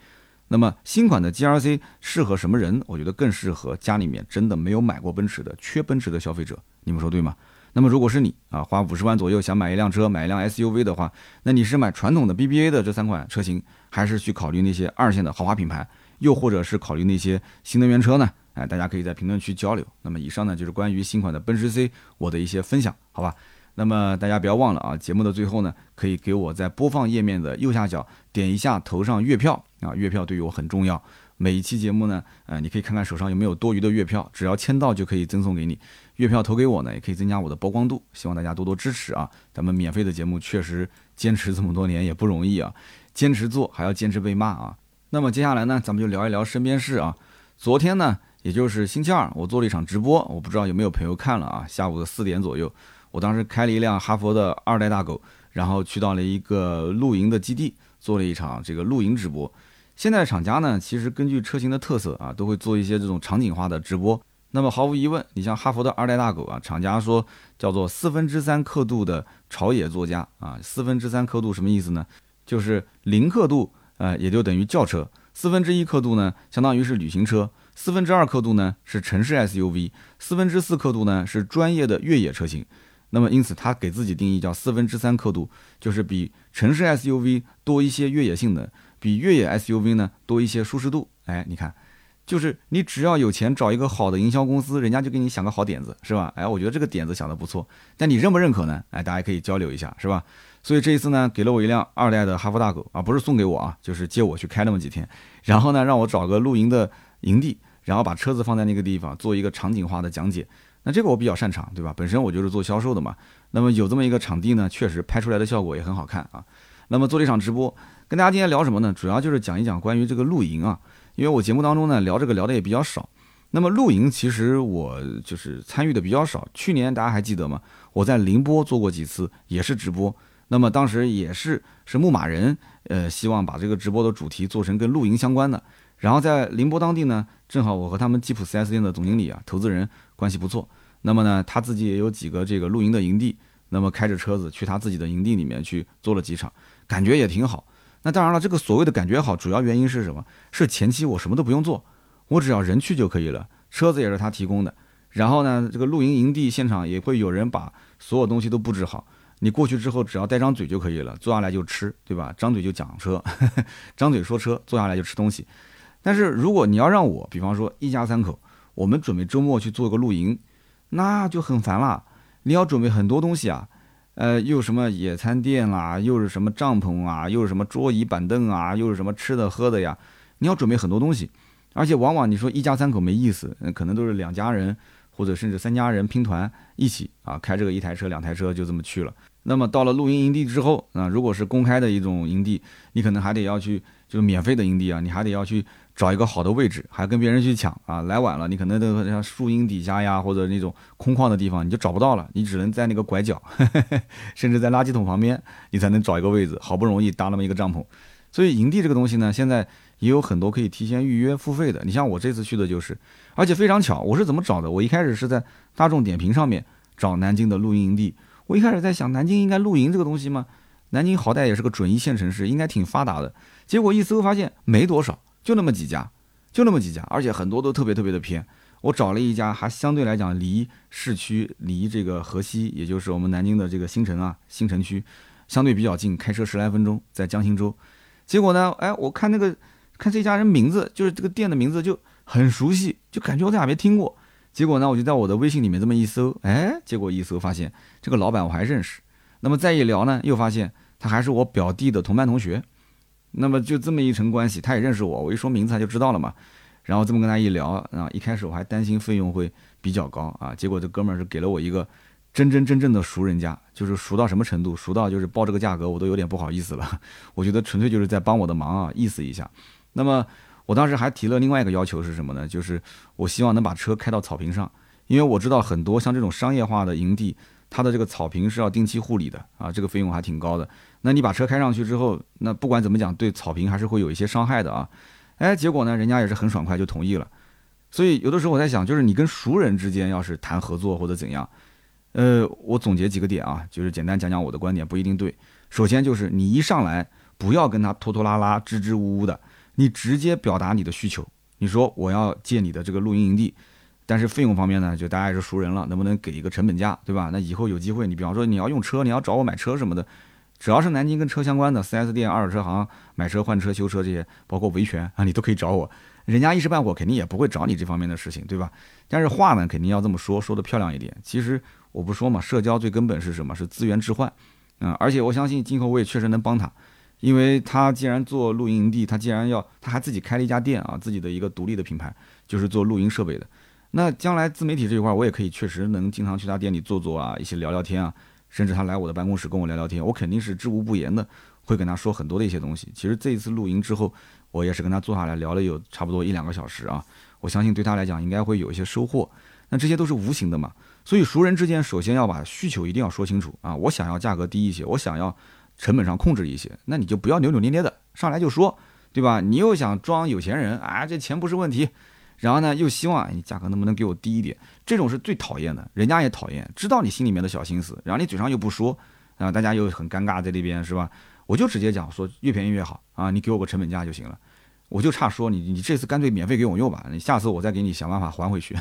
那么新款的 GLC 适合什么人？我觉得更适合家里面真的没有买过奔驰的、缺奔驰的消费者。你们说对吗？那么如果是你啊，花五十万左右想买一辆车、买一辆 SUV 的话，那你是买传统的 BBA 的这三款车型，还是去考虑那些二线的豪华品牌，又或者是考虑那些新能源车呢？哎，大家可以在评论区交流。那么以上呢就是关于新款的奔驰 C 我的一些分享，好吧？那么大家不要忘了啊，节目的最后呢，可以给我在播放页面的右下角点一下头上月票啊，月票对于我很重要。每一期节目呢，呃，你可以看看手上有没有多余的月票，只要签到就可以赠送给你。月票投给我呢，也可以增加我的曝光度。希望大家多多支持啊！咱们免费的节目确实坚持这么多年也不容易啊，坚持做还要坚持被骂啊。那么接下来呢，咱们就聊一聊身边事啊。昨天呢，也就是星期二，我做了一场直播，我不知道有没有朋友看了啊？下午的四点左右。我当时开了一辆哈佛的二代大狗，然后去到了一个露营的基地，做了一场这个露营直播。现在厂家呢，其实根据车型的特色啊，都会做一些这种场景化的直播。那么毫无疑问，你像哈佛的二代大狗啊，厂家说叫做四分之三刻度的朝野座驾啊，四分之三刻度什么意思呢？就是零刻度，呃，也就等于轿车；四分之一刻度呢，相当于是旅行车；四分之二刻度呢是城市 SUV；四分之四刻度呢是专业的越野车型。那么，因此他给自己定义叫四分之三刻度，就是比城市 SUV 多一些越野性能，比越野 SUV 呢多一些舒适度。哎，你看，就是你只要有钱，找一个好的营销公司，人家就给你想个好点子，是吧？哎，我觉得这个点子想的不错，但你认不认可呢？哎，大家可以交流一下，是吧？所以这一次呢，给了我一辆二代的哈弗大狗啊，不是送给我啊，就是借我去开那么几天，然后呢，让我找个露营的营地，然后把车子放在那个地方，做一个场景化的讲解。那这个我比较擅长，对吧？本身我就是做销售的嘛。那么有这么一个场地呢，确实拍出来的效果也很好看啊。那么做了一场直播，跟大家今天聊什么呢？主要就是讲一讲关于这个露营啊。因为我节目当中呢聊这个聊的也比较少。那么露营其实我就是参与的比较少。去年大家还记得吗？我在宁波做过几次，也是直播。那么当时也是是牧马人，呃，希望把这个直播的主题做成跟露营相关的。然后在宁波当地呢，正好我和他们吉普 4S 店的总经理啊，投资人。关系不错，那么呢，他自己也有几个这个露营的营地，那么开着车子去他自己的营地里面去做了几场，感觉也挺好。那当然了，这个所谓的感觉好，主要原因是什么？是前期我什么都不用做，我只要人去就可以了，车子也是他提供的。然后呢，这个露营营地现场也会有人把所有东西都布置好，你过去之后只要带张嘴就可以了，坐下来就吃，对吧？张嘴就讲车，张嘴说车，坐下来就吃东西。但是如果你要让我，比方说一家三口。我们准备周末去做个露营，那就很烦了。你要准备很多东西啊，呃，又什么野餐垫啦，又是什么帐篷啊，又是什么桌椅板凳啊，又是什么吃的喝的呀。你要准备很多东西，而且往往你说一家三口没意思，可能都是两家人或者甚至三家人拼团一起啊，开这个一台车、两台车就这么去了。那么到了露营营地之后啊，如果是公开的一种营地，你可能还得要去，就是免费的营地啊，你还得要去。找一个好的位置，还跟别人去抢啊！来晚了，你可能都像树荫底下呀，或者那种空旷的地方，你就找不到了。你只能在那个拐角，甚至在垃圾桶旁边，你才能找一个位置。好不容易搭那么一个帐篷，所以营地这个东西呢，现在也有很多可以提前预约付费的。你像我这次去的就是，而且非常巧，我是怎么找的？我一开始是在大众点评上面找南京的露营营地。我一开始在想，南京应该露营这个东西吗？南京好歹也是个准一线城市，应该挺发达的。结果一搜发现没多少。就那么几家，就那么几家，而且很多都特别特别的偏。我找了一家还相对来讲离市区、离这个河西，也就是我们南京的这个新城啊、新城区，相对比较近，开车十来分钟，在江心洲。结果呢，哎，我看那个看这家人名字，就是这个店的名字就很熟悉，就感觉我在哪边听过。结果呢，我就在我的微信里面这么一搜，哎，结果一搜发现这个老板我还认识。那么再一聊呢，又发现他还是我表弟的同班同学。那么就这么一层关系，他也认识我，我一说名字他就知道了嘛。然后这么跟他一聊啊，一开始我还担心费用会比较高啊，结果这哥们儿是给了我一个真真正正的熟人家，就是熟到什么程度？熟到就是报这个价格我都有点不好意思了。我觉得纯粹就是在帮我的忙啊，意思一下。那么我当时还提了另外一个要求是什么呢？就是我希望能把车开到草坪上，因为我知道很多像这种商业化的营地，它的这个草坪是要定期护理的啊，这个费用还挺高的。那你把车开上去之后，那不管怎么讲，对草坪还是会有一些伤害的啊。哎，结果呢，人家也是很爽快就同意了。所以有的时候我在想，就是你跟熟人之间要是谈合作或者怎样，呃，我总结几个点啊，就是简单讲讲我的观点，不一定对。首先就是你一上来不要跟他拖拖拉拉、支支吾吾的，你直接表达你的需求。你说我要借你的这个露营营地，但是费用方面呢，就大家也是熟人了，能不能给一个成本价，对吧？那以后有机会，你比方说你要用车，你要找我买车什么的。只要是南京跟车相关的 4S 店、二手车行、买车换车、修车这些，包括维权啊，你都可以找我。人家一时半会肯定也不会找你这方面的事情，对吧？但是话呢，肯定要这么说，说的漂亮一点。其实我不说嘛，社交最根本是什么？是资源置换。嗯，而且我相信今后我也确实能帮他，因为他既然做露营营地，他既然要，他还自己开了一家店啊，自己的一个独立的品牌，就是做露营设备的。那将来自媒体这一块，我也可以确实能经常去他店里坐坐啊，一起聊聊天啊。甚至他来我的办公室跟我聊聊天，我肯定是知无不言的，会跟他说很多的一些东西。其实这一次露营之后，我也是跟他坐下来聊了有差不多一两个小时啊。我相信对他来讲应该会有一些收获。那这些都是无形的嘛，所以熟人之间首先要把需求一定要说清楚啊。我想要价格低一些，我想要成本上控制一些，那你就不要扭扭捏捏的上来就说，对吧？你又想装有钱人啊，这钱不是问题。然后呢，又希望你价格能不能给我低一点？这种是最讨厌的，人家也讨厌，知道你心里面的小心思，然后你嘴上又不说，啊，大家又很尴尬在那边，是吧？我就直接讲说，越便宜越好啊，你给我个成本价就行了。我就差说你，你这次干脆免费给我用吧，你下次我再给你想办法还回去。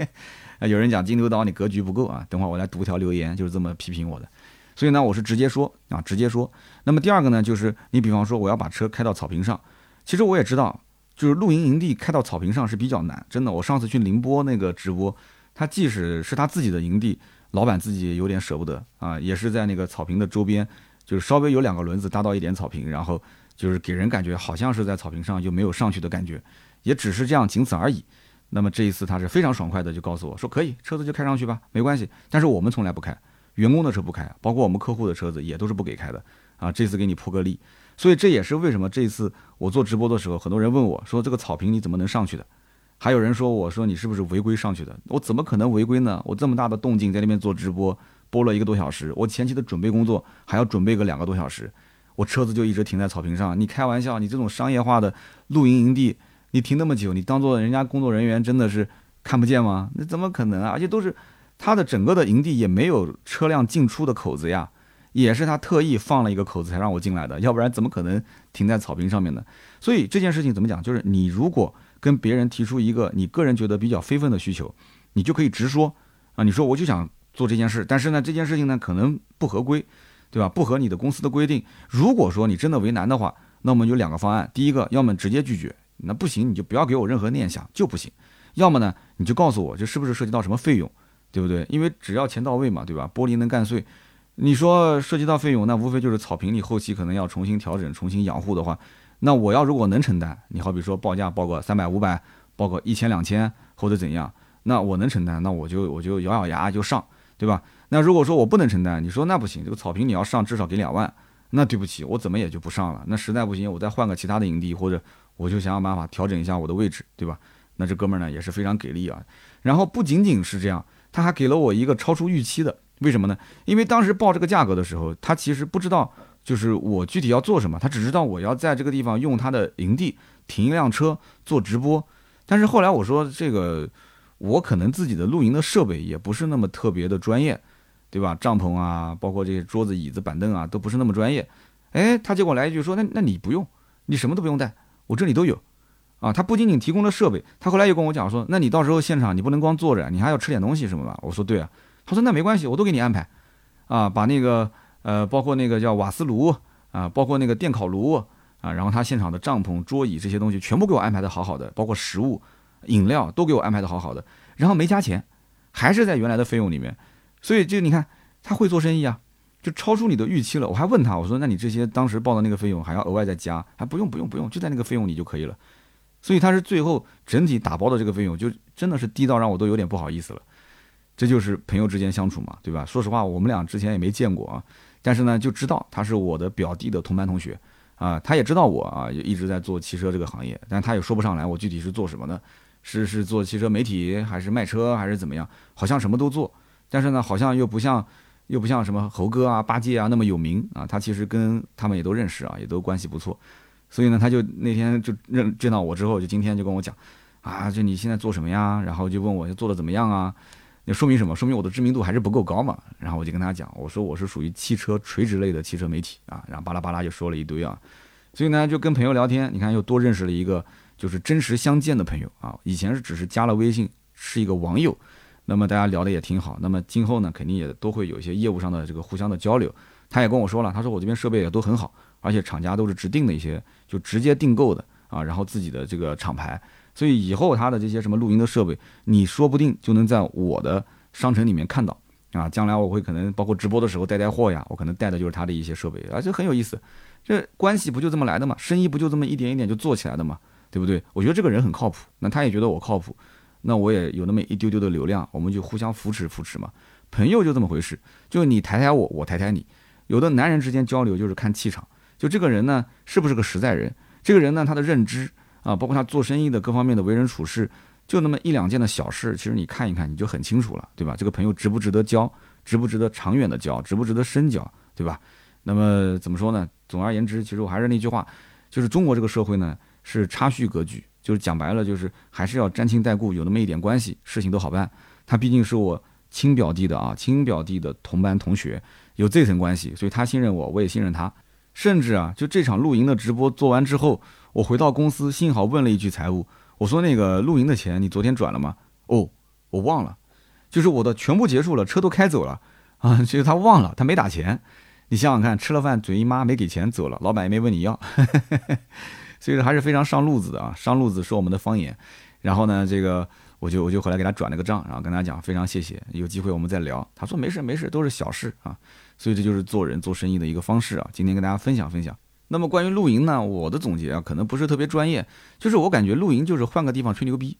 有人讲金牛刀你格局不够啊，等会儿我来读条留言，就是这么批评我的。所以呢，我是直接说啊，直接说。那么第二个呢，就是你比方说我要把车开到草坪上，其实我也知道。就是露营营地开到草坪上是比较难，真的。我上次去宁波那个直播，他即使是他自己的营地，老板自己也有点舍不得啊，也是在那个草坪的周边，就是稍微有两个轮子搭到一点草坪，然后就是给人感觉好像是在草坪上，又没有上去的感觉，也只是这样，仅此而已。那么这一次他是非常爽快的就告诉我说可以，车子就开上去吧，没关系。但是我们从来不开，员工的车不开，包括我们客户的车子也都是不给开的啊。这次给你破个例。所以这也是为什么这次我做直播的时候，很多人问我说：“这个草坪你怎么能上去的？”还有人说：“我说你是不是违规上去的？”我怎么可能违规呢？我这么大的动静在那边做直播，播了一个多小时，我前期的准备工作还要准备个两个多小时，我车子就一直停在草坪上。你开玩笑？你这种商业化的露营营地，你停那么久，你当做人家工作人员真的是看不见吗？那怎么可能啊？而且都是他的整个的营地也没有车辆进出的口子呀。也是他特意放了一个口子才让我进来的，要不然怎么可能停在草坪上面呢？所以这件事情怎么讲？就是你如果跟别人提出一个你个人觉得比较非分的需求，你就可以直说啊，你说我就想做这件事，但是呢这件事情呢可能不合规，对吧？不合你的公司的规定。如果说你真的为难的话，那我们有两个方案：第一个，要么直接拒绝，那不行你就不要给我任何念想，就不行；要么呢你就告诉我这是不是涉及到什么费用，对不对？因为只要钱到位嘛，对吧？玻璃能干碎。你说涉及到费用，那无非就是草坪你后期可能要重新调整、重新养护的话，那我要如果能承担，你好比说报价报个三百、五百，报个一千、两千或者怎样，那我能承担，那我就我就咬咬牙就上，对吧？那如果说我不能承担，你说那不行，这个草坪你要上至少给两万，那对不起，我怎么也就不上了。那实在不行，我再换个其他的营地，或者我就想想办法调整一下我的位置，对吧？那这哥们儿呢也是非常给力啊。然后不仅仅是这样，他还给了我一个超出预期的。为什么呢？因为当时报这个价格的时候，他其实不知道，就是我具体要做什么，他只知道我要在这个地方用他的营地停一辆车做直播。但是后来我说，这个我可能自己的露营的设备也不是那么特别的专业，对吧？帐篷啊，包括这些桌子、椅子、板凳啊，都不是那么专业。哎，他结果来一句说，那那你不用，你什么都不用带，我这里都有。啊，他不仅仅提供了设备，他后来又跟我讲说，那你到时候现场你不能光坐着，你还要吃点东西什么的。我说对啊，他说那没关系，我都给你安排，啊，把那个呃，包括那个叫瓦斯炉啊，包括那个电烤炉啊，然后他现场的帐篷、桌椅这些东西全部给我安排的好好的，包括食物、饮料都给我安排的好好的，然后没加钱，还是在原来的费用里面，所以就你看他会做生意啊。就超出你的预期了，我还问他，我说那你这些当时报的那个费用还要额外再加？还不用不用不用，就在那个费用里就可以了。所以他是最后整体打包的这个费用，就真的是低到让我都有点不好意思了。这就是朋友之间相处嘛，对吧？说实话，我们俩之前也没见过啊，但是呢就知道他是我的表弟的同班同学啊，他也知道我啊，也一直在做汽车这个行业，但他也说不上来我具体是做什么的，是是做汽车媒体还是卖车还是怎么样？好像什么都做，但是呢好像又不像。又不像什么猴哥啊、八戒啊那么有名啊，他其实跟他们也都认识啊，也都关系不错，所以呢，他就那天就认见到我之后，就今天就跟我讲，啊，就你现在做什么呀？然后就问我做的怎么样啊？那说明什么？说明我的知名度还是不够高嘛。然后我就跟他讲，我说我是属于汽车垂直类的汽车媒体啊，然后巴拉巴拉就说了一堆啊，所以呢，就跟朋友聊天，你看又多认识了一个就是真实相见的朋友啊，以前是只是加了微信，是一个网友。那么大家聊的也挺好，那么今后呢，肯定也都会有一些业务上的这个互相的交流。他也跟我说了，他说我这边设备也都很好，而且厂家都是指定的一些，就直接订购的啊，然后自己的这个厂牌，所以以后他的这些什么录音的设备，你说不定就能在我的商城里面看到啊。将来我会可能包括直播的时候带带货呀，我可能带的就是他的一些设备啊，这很有意思。这关系不就这么来的嘛？生意不就这么一点一点就做起来的嘛？对不对？我觉得这个人很靠谱，那他也觉得我靠谱。那我也有那么一丢丢的流量，我们就互相扶持扶持嘛。朋友就这么回事，就你抬抬我，我抬抬你。有的男人之间交流就是看气场，就这个人呢是不是个实在人？这个人呢他的认知啊，包括他做生意的各方面的为人处事，就那么一两件的小事，其实你看一看你就很清楚了，对吧？这个朋友值不值得交，值不值得长远的交，值不值得深交，对吧？那么怎么说呢？总而言之，其实我还是那句话，就是中国这个社会呢是差序格局。就是讲白了，就是还是要沾亲带故，有那么一点关系，事情都好办。他毕竟是我亲表弟的啊，亲表弟的同班同学，有这层关系，所以他信任我，我也信任他。甚至啊，就这场露营的直播做完之后，我回到公司，幸好问了一句财务，我说那个露营的钱你昨天转了吗？哦，我忘了，就是我的全部结束了，车都开走了啊，就是他忘了，他没打钱。你想想看，吃了饭嘴一抹没给钱走了，老板也没问你要。所以说还是非常上路子的啊，上路子说我们的方言。然后呢，这个我就我就回来给他转了个账，然后跟他讲非常谢谢，有机会我们再聊。他说没事没事，都是小事啊。所以这就是做人做生意的一个方式啊。今天跟大家分享分享。那么关于露营呢，我的总结啊，可能不是特别专业，就是我感觉露营就是换个地方吹牛逼，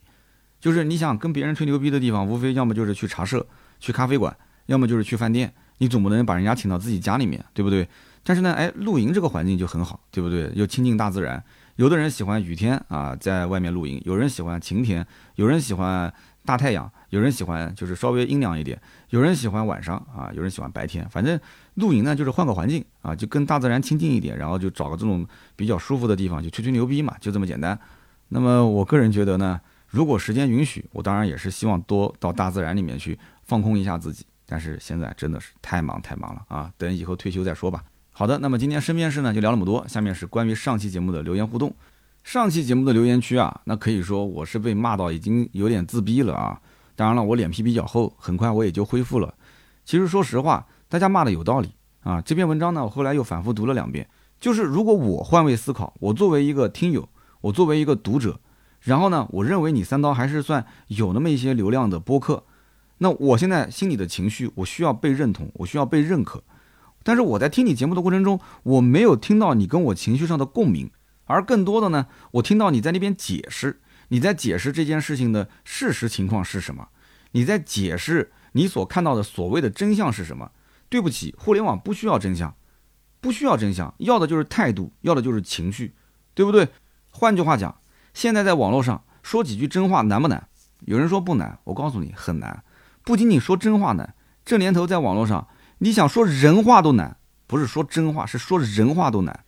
就是你想跟别人吹牛逼的地方，无非要么就是去茶社、去咖啡馆，要么就是去饭店，你总不能把人家请到自己家里面，对不对？但是呢，哎，露营这个环境就很好，对不对？又亲近大自然。有的人喜欢雨天啊，在外面露营；有人喜欢晴天；有人喜欢大太阳；有人喜欢就是稍微阴凉一点；有人喜欢晚上啊；有人喜欢白天。反正露营呢，就是换个环境啊，就跟大自然亲近一点，然后就找个这种比较舒服的地方，就吹吹牛逼嘛，就这么简单。那么我个人觉得呢，如果时间允许，我当然也是希望多到大自然里面去放空一下自己。但是现在真的是太忙太忙了啊，等以后退休再说吧。好的，那么今天身边事呢就聊那么多，下面是关于上期节目的留言互动。上期节目的留言区啊，那可以说我是被骂到已经有点自闭了啊。当然了，我脸皮比较厚，很快我也就恢复了。其实说实话，大家骂的有道理啊。这篇文章呢，我后来又反复读了两遍。就是如果我换位思考，我作为一个听友，我作为一个读者，然后呢，我认为你三刀还是算有那么一些流量的播客，那我现在心里的情绪，我需要被认同，我需要被认可。但是我在听你节目的过程中，我没有听到你跟我情绪上的共鸣，而更多的呢，我听到你在那边解释，你在解释这件事情的事实情况是什么，你在解释你所看到的所谓的真相是什么。对不起，互联网不需要真相，不需要真相，要的就是态度，要的就是情绪，对不对？换句话讲，现在在网络上说几句真话难不难？有人说不难，我告诉你很难。不仅仅说真话难，这年头在网络上。你想说人话都难，不是说真话，是说人话都难。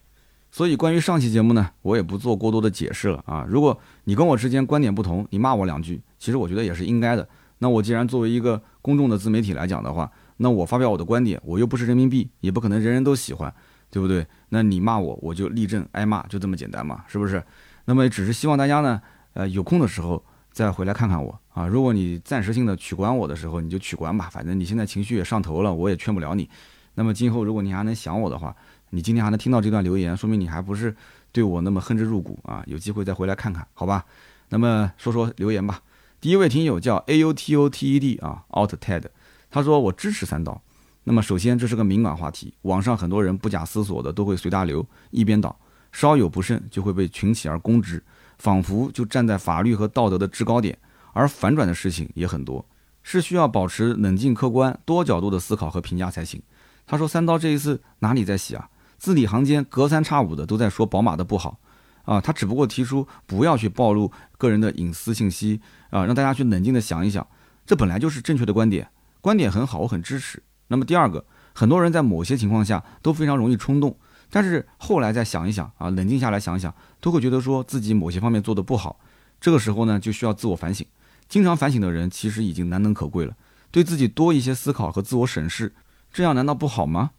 所以关于上期节目呢，我也不做过多的解释了啊。如果你跟我之间观点不同，你骂我两句，其实我觉得也是应该的。那我既然作为一个公众的自媒体来讲的话，那我发表我的观点，我又不是人民币，也不可能人人都喜欢，对不对？那你骂我，我就立正挨骂，就这么简单嘛，是不是？那么只是希望大家呢，呃，有空的时候再回来看看我啊。如果你暂时性的取关我的时候，你就取关吧，反正你现在情绪也上头了，我也劝不了你。那么今后如果你还能想我的话，你今天还能听到这段留言，说明你还不是对我那么恨之入骨啊。有机会再回来看看，好吧？那么说说留言吧。第一位听友叫 A U T O T E D 啊，Out Ted，他说我支持三刀。那么首先这是个敏感话题，网上很多人不假思索的都会随大流一边倒，稍有不慎就会被群起而攻之，仿佛就站在法律和道德的制高点。而反转的事情也很多，是需要保持冷静客观、多角度的思考和评价才行。他说三刀这一次哪里在洗啊？字里行间隔三差五的都在说宝马的不好。啊，他只不过提出不要去暴露个人的隐私信息啊，让大家去冷静的想一想，这本来就是正确的观点，观点很好，我很支持。那么第二个，很多人在某些情况下都非常容易冲动，但是后来再想一想啊，冷静下来想一想，都会觉得说自己某些方面做的不好，这个时候呢就需要自我反省。经常反省的人其实已经难能可贵了，对自己多一些思考和自我审视，这样难道不好吗？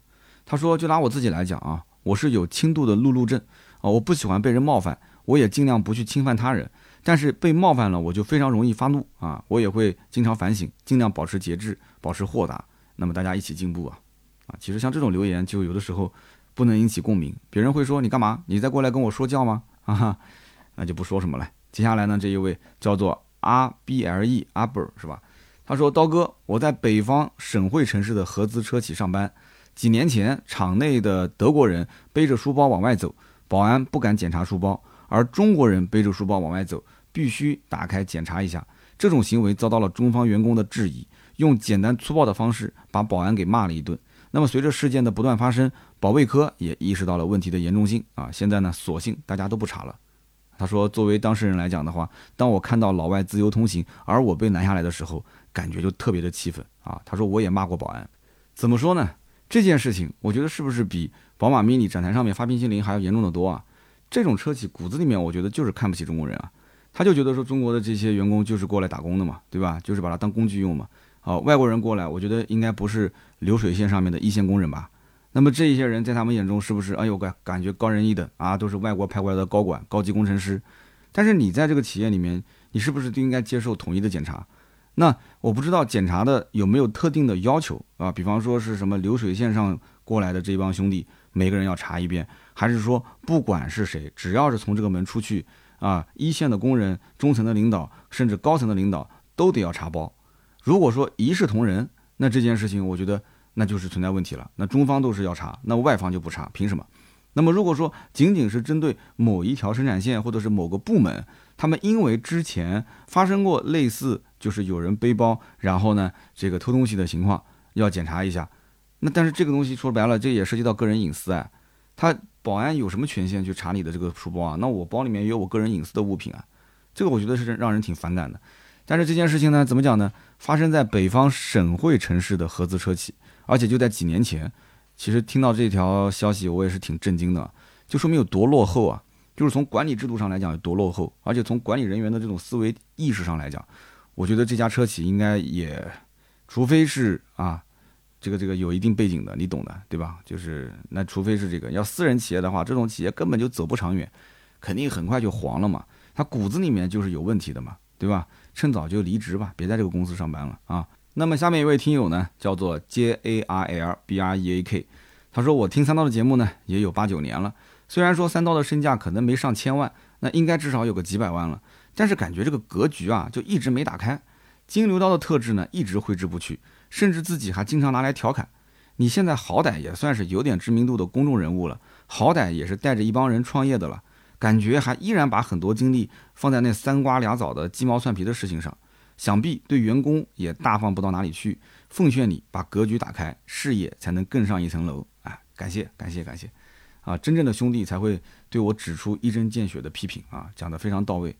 他说，就拿我自己来讲啊，我是有轻度的路怒症。啊，我不喜欢被人冒犯，我也尽量不去侵犯他人。但是被冒犯了，我就非常容易发怒啊！我也会经常反省，尽量保持节制，保持豁达。那么大家一起进步啊！啊，其实像这种留言，就有的时候不能引起共鸣，别人会说你干嘛？你再过来跟我说教吗？啊，那就不说什么了。接下来呢，这一位叫做 Rble 阿伯是吧？他说：刀哥，我在北方省会城市的合资车企上班，几年前厂内的德国人背着书包往外走。保安不敢检查书包，而中国人背着书包往外走，必须打开检查一下。这种行为遭到了中方员工的质疑，用简单粗暴的方式把保安给骂了一顿。那么随着事件的不断发生，保卫科也意识到了问题的严重性啊。现在呢，索性大家都不查了。他说，作为当事人来讲的话，当我看到老外自由通行，而我被拦下来的时候，感觉就特别的气愤啊。他说，我也骂过保安，怎么说呢？这件事情，我觉得是不是比？宝马 mini 展台上面发冰淇淋还要严重的多啊！这种车企骨子里面，我觉得就是看不起中国人啊，他就觉得说中国的这些员工就是过来打工的嘛，对吧？就是把它当工具用嘛。好，外国人过来，我觉得应该不是流水线上面的一线工人吧？那么这一些人在他们眼中是不是哎呦感感觉高人一等啊？都是外国派过来的高管、高级工程师。但是你在这个企业里面，你是不是就应该接受统一的检查？那我不知道检查的有没有特定的要求啊？比方说是什么流水线上过来的这帮兄弟。每个人要查一遍，还是说不管是谁，只要是从这个门出去啊，一线的工人、中层的领导，甚至高层的领导都得要查包。如果说一视同仁，那这件事情我觉得那就是存在问题了。那中方都是要查，那外方就不查，凭什么？那么如果说仅仅是针对某一条生产线或者是某个部门，他们因为之前发生过类似就是有人背包，然后呢这个偷东西的情况，要检查一下。那但是这个东西说白了，这也涉及到个人隐私啊。他保安有什么权限去查你的这个书包啊？那我包里面也有我个人隐私的物品啊。这个我觉得是让人挺反感的。但是这件事情呢，怎么讲呢？发生在北方省会城市的合资车企，而且就在几年前。其实听到这条消息，我也是挺震惊的，就说明有多落后啊！就是从管理制度上来讲有多落后，而且从管理人员的这种思维意识上来讲，我觉得这家车企应该也，除非是啊。这个这个有一定背景的，你懂的，对吧？就是那除非是这个要私人企业的话，这种企业根本就走不长远，肯定很快就黄了嘛。他骨子里面就是有问题的嘛，对吧？趁早就离职吧，别在这个公司上班了啊。那么下面一位听友呢，叫做 J A R L B R E A K，他说我听三刀的节目呢也有八九年了，虽然说三刀的身价可能没上千万，那应该至少有个几百万了，但是感觉这个格局啊就一直没打开，金牛刀的特质呢一直挥之不去。甚至自己还经常拿来调侃，你现在好歹也算是有点知名度的公众人物了，好歹也是带着一帮人创业的了，感觉还依然把很多精力放在那三瓜俩枣的鸡毛蒜皮的事情上，想必对员工也大方不到哪里去。奉劝你把格局打开，事业才能更上一层楼。哎，感谢感谢感谢，啊，真正的兄弟才会对我指出一针见血的批评啊，讲得非常到位。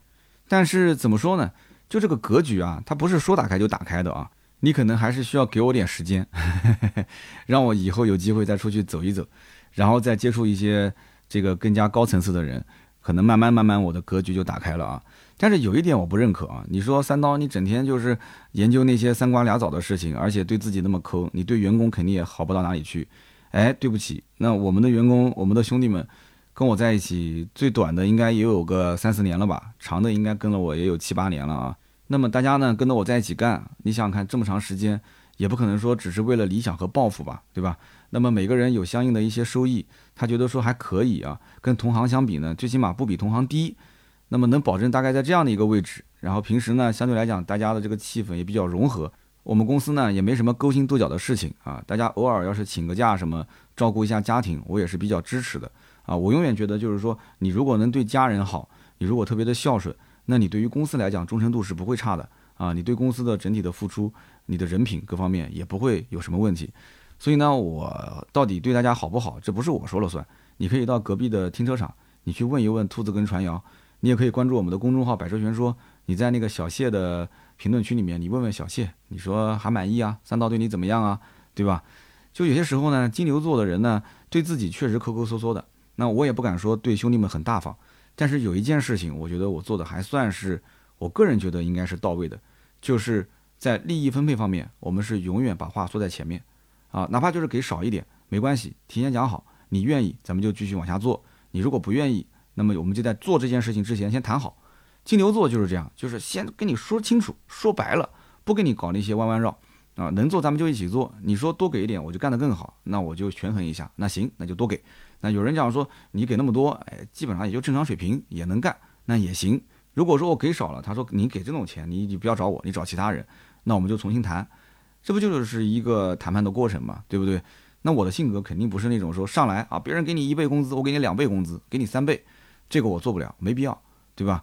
但是怎么说呢？就这个格局啊，它不是说打开就打开的啊。你可能还是需要给我点时间，让我以后有机会再出去走一走，然后再接触一些这个更加高层次的人，可能慢慢慢慢我的格局就打开了啊。但是有一点我不认可啊，你说三刀你整天就是研究那些三瓜俩枣的事情，而且对自己那么抠，你对员工肯定也好不到哪里去。哎，对不起，那我们的员工，我们的兄弟们，跟我在一起最短的应该也有个三四年了吧，长的应该跟了我也有七八年了啊。那么大家呢跟着我在一起干，你想想看，这么长时间，也不可能说只是为了理想和抱负吧，对吧？那么每个人有相应的一些收益，他觉得说还可以啊，跟同行相比呢，最起码不比同行低。那么能保证大概在这样的一个位置，然后平时呢，相对来讲大家的这个气氛也比较融合。我们公司呢也没什么勾心斗角的事情啊，大家偶尔要是请个假什么，照顾一下家庭，我也是比较支持的啊。我永远觉得就是说，你如果能对家人好，你如果特别的孝顺，那你对于公司来讲忠诚度是不会差的啊。你对公司的整体的付出，你的人品各方面也不会有什么问题。所以呢，我到底对大家好不好，这不是我说了算。你可以到隔壁的停车场，你去问一问兔子跟传谣，你也可以关注我们的公众号“百车全说”，你在那个小谢的。评论区里面，你问问小谢，你说还满意啊？三刀对你怎么样啊？对吧？就有些时候呢，金牛座的人呢，对自己确实抠抠搜搜的。那我也不敢说对兄弟们很大方，但是有一件事情，我觉得我做的还算是，我个人觉得应该是到位的，就是在利益分配方面，我们是永远把话说在前面啊，哪怕就是给少一点没关系，提前讲好，你愿意咱们就继续往下做，你如果不愿意，那么我们就在做这件事情之前先谈好。金牛座就是这样，就是先跟你说清楚，说白了，不跟你搞那些弯弯绕啊。能做咱们就一起做，你说多给一点，我就干得更好，那我就权衡一下，那行，那就多给。那有人讲说你给那么多，哎，基本上也就正常水平也能干，那也行。如果说我给少了，他说你给这种钱，你你不要找我，你找其他人，那我们就重新谈，这不就是一个谈判的过程嘛，对不对？那我的性格肯定不是那种说上来啊，别人给你一倍工资，我给你两倍工资，给你三倍，这个我做不了，没必要，对吧？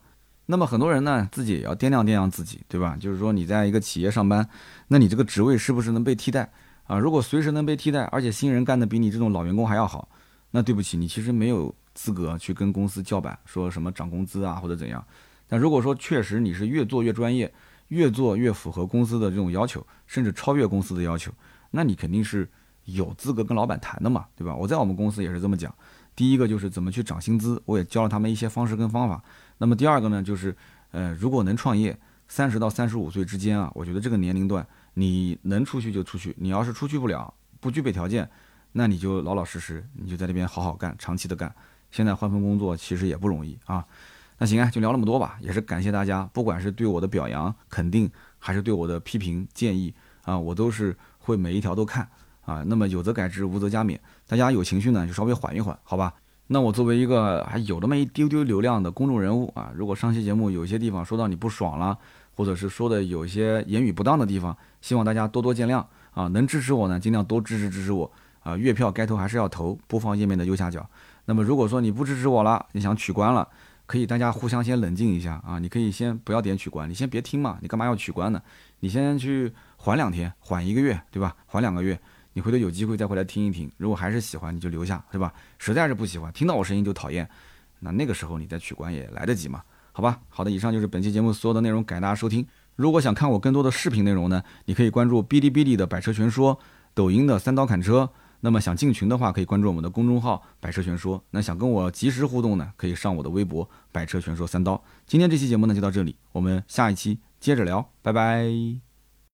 那么很多人呢，自己也要掂量掂量自己，对吧？就是说你在一个企业上班，那你这个职位是不是能被替代啊？如果随时能被替代，而且新人干的比你这种老员工还要好，那对不起，你其实没有资格去跟公司叫板，说什么涨工资啊或者怎样。但如果说确实你是越做越专业，越做越符合公司的这种要求，甚至超越公司的要求，那你肯定是有资格跟老板谈的嘛，对吧？我在我们公司也是这么讲。第一个就是怎么去涨薪资，我也教了他们一些方式跟方法。那么第二个呢，就是，呃，如果能创业，三十到三十五岁之间啊，我觉得这个年龄段你能出去就出去，你要是出去不了，不具备条件，那你就老老实实，你就在那边好好干，长期的干。现在换份工作其实也不容易啊。那行啊，就聊那么多吧，也是感谢大家，不管是对我的表扬肯定，还是对我的批评建议啊，我都是会每一条都看。啊，那么有则改之，无则加勉。大家有情绪呢，就稍微缓一缓，好吧？那我作为一个还有那么一丢丢流量的公众人物啊，如果上期节目有些地方说到你不爽了，或者是说的有些言语不当的地方，希望大家多多见谅啊。能支持我呢，尽量多支持支持我啊。月票该投还是要投，播放页面的右下角。那么如果说你不支持我了，你想取关了，可以大家互相先冷静一下啊。你可以先不要点取关，你先别听嘛，你干嘛要取关呢？你先去缓两天，缓一个月，对吧？缓两个月。你回头有机会再回来听一听，如果还是喜欢，你就留下，是吧？实在是不喜欢，听到我声音就讨厌，那那个时候你再取关也来得及嘛？好吧，好的，以上就是本期节目所有的内容，感谢大家收听。如果想看我更多的视频内容呢，你可以关注哔哩哔哩的百车全说，抖音的三刀砍车。那么想进群的话，可以关注我们的公众号百车全说。那想跟我及时互动呢，可以上我的微博百车全说三刀。今天这期节目呢就到这里，我们下一期接着聊，拜拜。